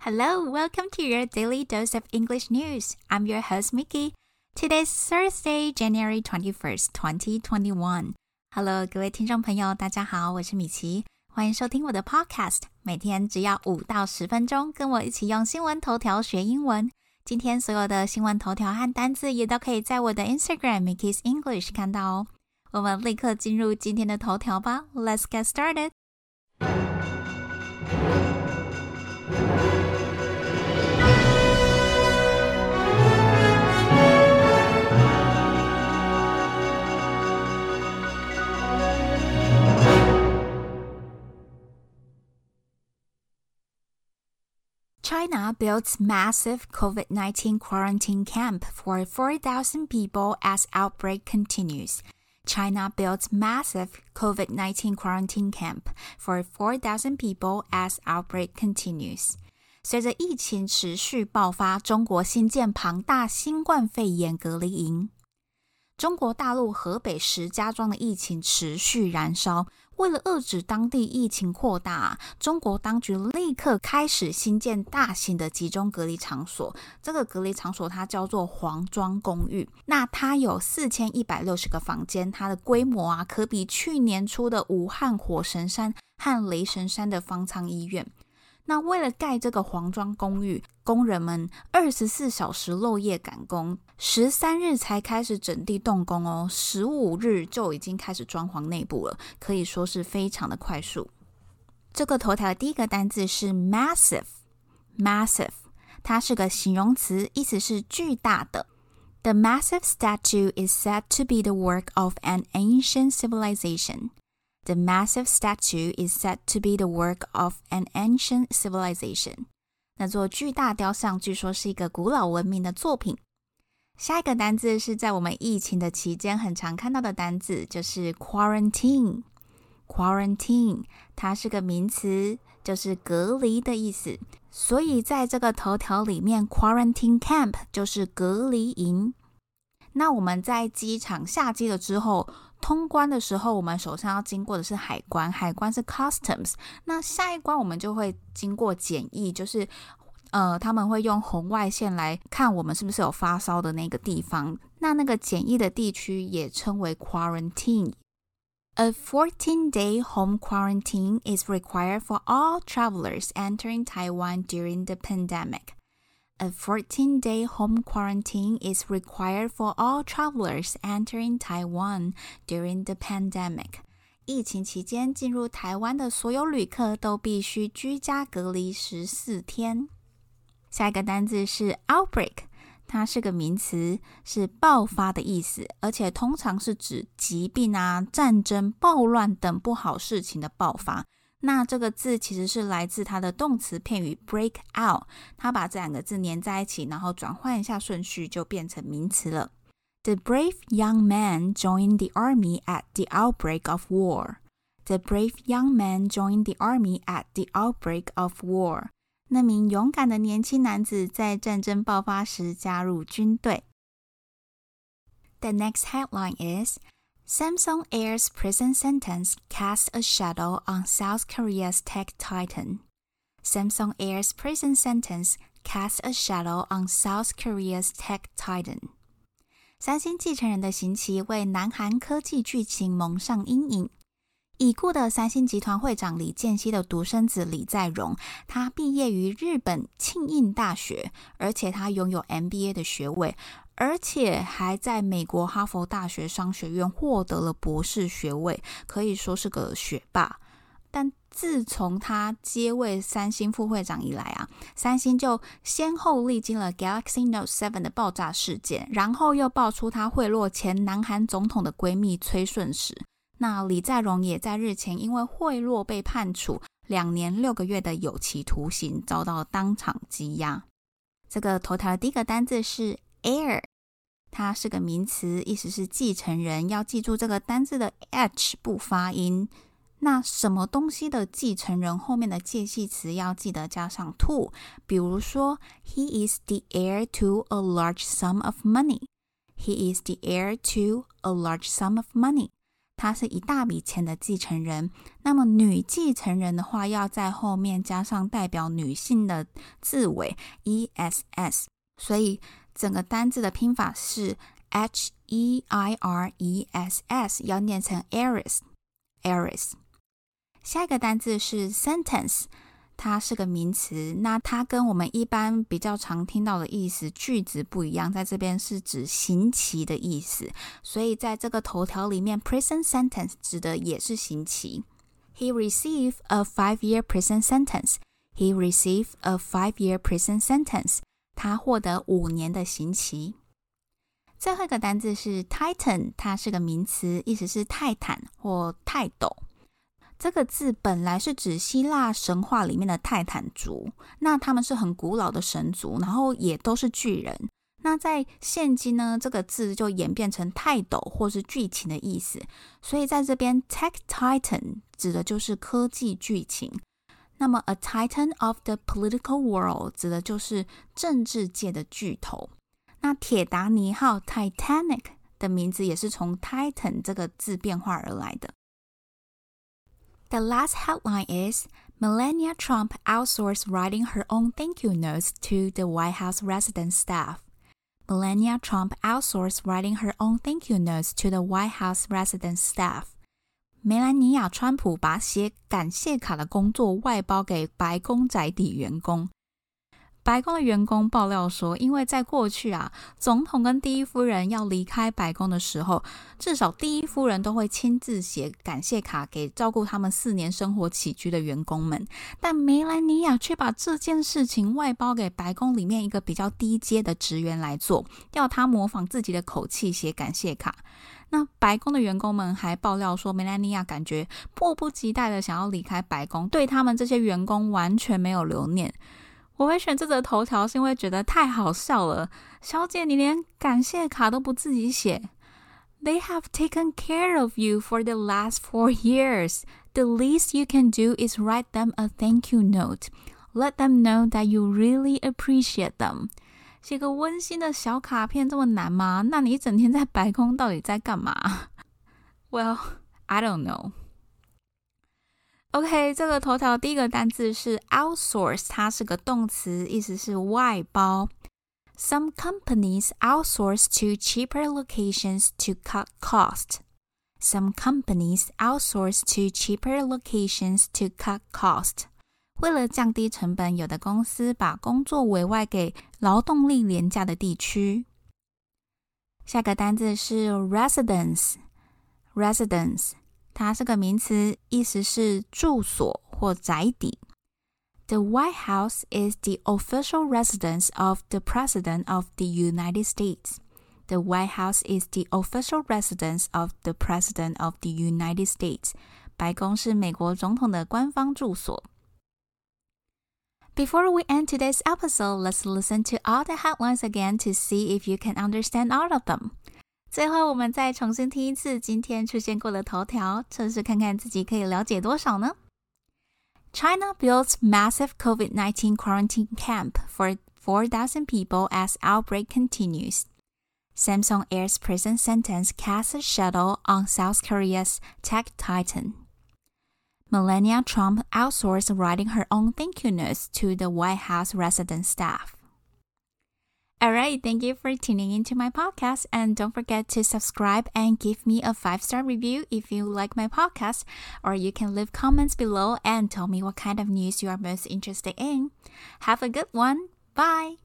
Hello, welcome to your daily dose of English news. I'm your host Mickey. Today's Thursday, January 21st, 2021. Hello，各位听众朋友，大家好，我是米奇，欢迎收听我的 Podcast。每天只要五到十分钟，跟我一起用新闻头条学英文。今天所有的新闻头条和单字也都可以在我的 Instagram Mickey's English 看到哦。我们立刻进入今天的头条吧。Let's get started. China builds massive COVID 19 quarantine camp for 4,000 people as outbreak continues. China builds massive COVID 19 quarantine camp for 4,000 people as outbreak continues. 随着疫情持续爆发，中国新建庞大新冠肺炎隔离营。 中国大陆河北石家庄的疫情持续燃烧，为了遏制当地疫情扩大，中国当局立刻开始新建大型的集中隔离场所。这个隔离场所它叫做黄庄公寓，那它有四千一百六十个房间，它的规模啊，可比去年初的武汉火神山和雷神山的方舱医院。那为了盖这个黄庄公寓，工人们二十四小时漏夜赶工，十三日才开始整地动工哦，十五日就已经开始装潢内部了，可以说是非常的快速。这个头条的第一个单字是 massive，massive，它是个形容词，意思是巨大的。The massive statue is said to be the work of an ancient civilization. The massive statue is said to be the work of an ancient civilization. 那座巨大雕像据说是一个古老文明的作品。下一个单字是在我们疫情的期间很常看到的单字，就是 quarantine。quarantine 它是个名词，就是隔离的意思。所以在这个头条里面，quarantine camp 就是隔离营。那我们在机场下机了之后。通关的时候，我们手上要经过的是海关，海关是 customs。那下一关我们就会经过检疫，就是呃，他们会用红外线来看我们是不是有发烧的那个地方。那那个检疫的地区也称为 quarantine。A 14-day home quarantine is required for all travelers entering Taiwan during the pandemic. A 14 day home quarantine is required for all travelers entering Taiwan during the pandemic. 疫情期间进入台湾的所有旅客都必须居家隔离十四天。下一个单字是 outbreak，它是个名词，是爆发的意思，而且通常是指疾病啊、战争、暴乱等不好事情的爆发。那这个字其实是来自它的动词片语 break out，它把这两个字连在一起，然后转换一下顺序，就变成名词了。The brave young man joined the army at the outbreak of war. The brave young man joined the army at the outbreak of war. 那名勇敢的年轻男子在战争爆发时加入军队。The next headline is Samsung Air's prison sentence casts a shadow on South Korea's tech titan. Samsung Air's prison sentence casts a shadow on South Korea's tech titan. 三星继承人的刑期为南韩科技巨擎蒙上阴影。已故的三星集团会长李健熙的独生子李在镕，他毕业于日本庆应大学，而且他拥有 MBA 的学位。而且还在美国哈佛大学商学院获得了博士学位，可以说是个学霸。但自从他接位三星副会长以来啊，三星就先后历经了 Galaxy Note 7的爆炸事件，然后又爆出他贿赂前南韩总统的闺蜜崔顺实。那李在镕也在日前因为贿赂被判处两年六个月的有期徒刑，遭到当场羁押。这个头条的第一个单字是 Air。它是个名词，意思是继承人。要记住这个单字的 h 不发音。那什么东西的继承人后面的介系词要记得加上 to。比如说，He is the heir to a large sum of money. He is the heir to a large sum of money. 他是一大笔钱的继承人。那么女继承人的话，要在后面加上代表女性的字尾 e s s，所以整个单字的拼法是 h e i r e s s，要念成 heiress，heiress。下一个单字是 sentence。它是个名词，那它跟我们一般比较常听到的意思句子不一样，在这边是指刑期的意思，所以在这个头条里面，prison sentence 指的也是刑期。He received a five-year prison sentence. He received a five-year prison sentence. 他获得五年的刑期。最后一个单字是 Titan，它是个名词，意思是泰坦或泰斗。这个字本来是指希腊神话里面的泰坦族，那他们是很古老的神族，然后也都是巨人。那在现今呢，这个字就演变成泰斗或是剧情的意思。所以在这边，Tech Titan 指的就是科技剧情。那么，A Titan of the Political World 指的就是政治界的巨头。那铁达尼号 Titanic 的名字也是从 Titan 这个字变化而来的。The last headline is Melania Trump outsourced writing her own thank you notes to the White House resident staff. Melania Trump outsourced writing her own thank you notes to the White House resident staff. 梅兰妮亚·川普把写感谢卡的工作外包给白宫宅邸员工。白宫的员工爆料说，因为在过去啊，总统跟第一夫人要离开白宫的时候，至少第一夫人都会亲自写感谢卡给照顾他们四年生活起居的员工们。但梅兰妮亚却把这件事情外包给白宫里面一个比较低阶的职员来做，要他模仿自己的口气写感谢卡。那白宫的员工们还爆料说，梅兰妮亚感觉迫不及待的想要离开白宫，对他们这些员工完全没有留念。我会选这则头条，是因为觉得太好笑了。小姐，你连感谢卡都不自己写。They have taken care of you for the last four years. The least you can do is write them a thank you note. Let them know that you really appreciate them. 写个温馨的小卡片这么难吗？那你一整天在白宫到底在干嘛？Well, I don't know. OK，这个头条第一个单字是 outsource，它是个动词，意思是外包。Some companies outsource to cheaper locations to cut cost. Some companies outsource to cheaper locations to cut cost. 为了降低成本，有的公司把工作委外给劳动力廉价的地区。下个单字是 residence，residence。 它是个名词，意思是住所或宅邸。The White House is the official residence of the President of the United States. The White House is the official residence of the President of the United States. 白宫是美国总统的官方住所。Before we end today's episode, let's listen to all the headlines again to see if you can understand all of them. 最后，我们再重新听一次今天出现过的头条，测试看看自己可以了解多少呢？China builds massive COVID-19 quarantine camp for 4,000 people as outbreak continues. Samsung airs prison sentence casts a shadow on South Korea's tech titan. Melania Trump outsourced writing her own thank you notes to the White House resident staff. All right, thank you for tuning into my podcast. And don't forget to subscribe and give me a five star review if you like my podcast. Or you can leave comments below and tell me what kind of news you are most interested in. Have a good one. Bye.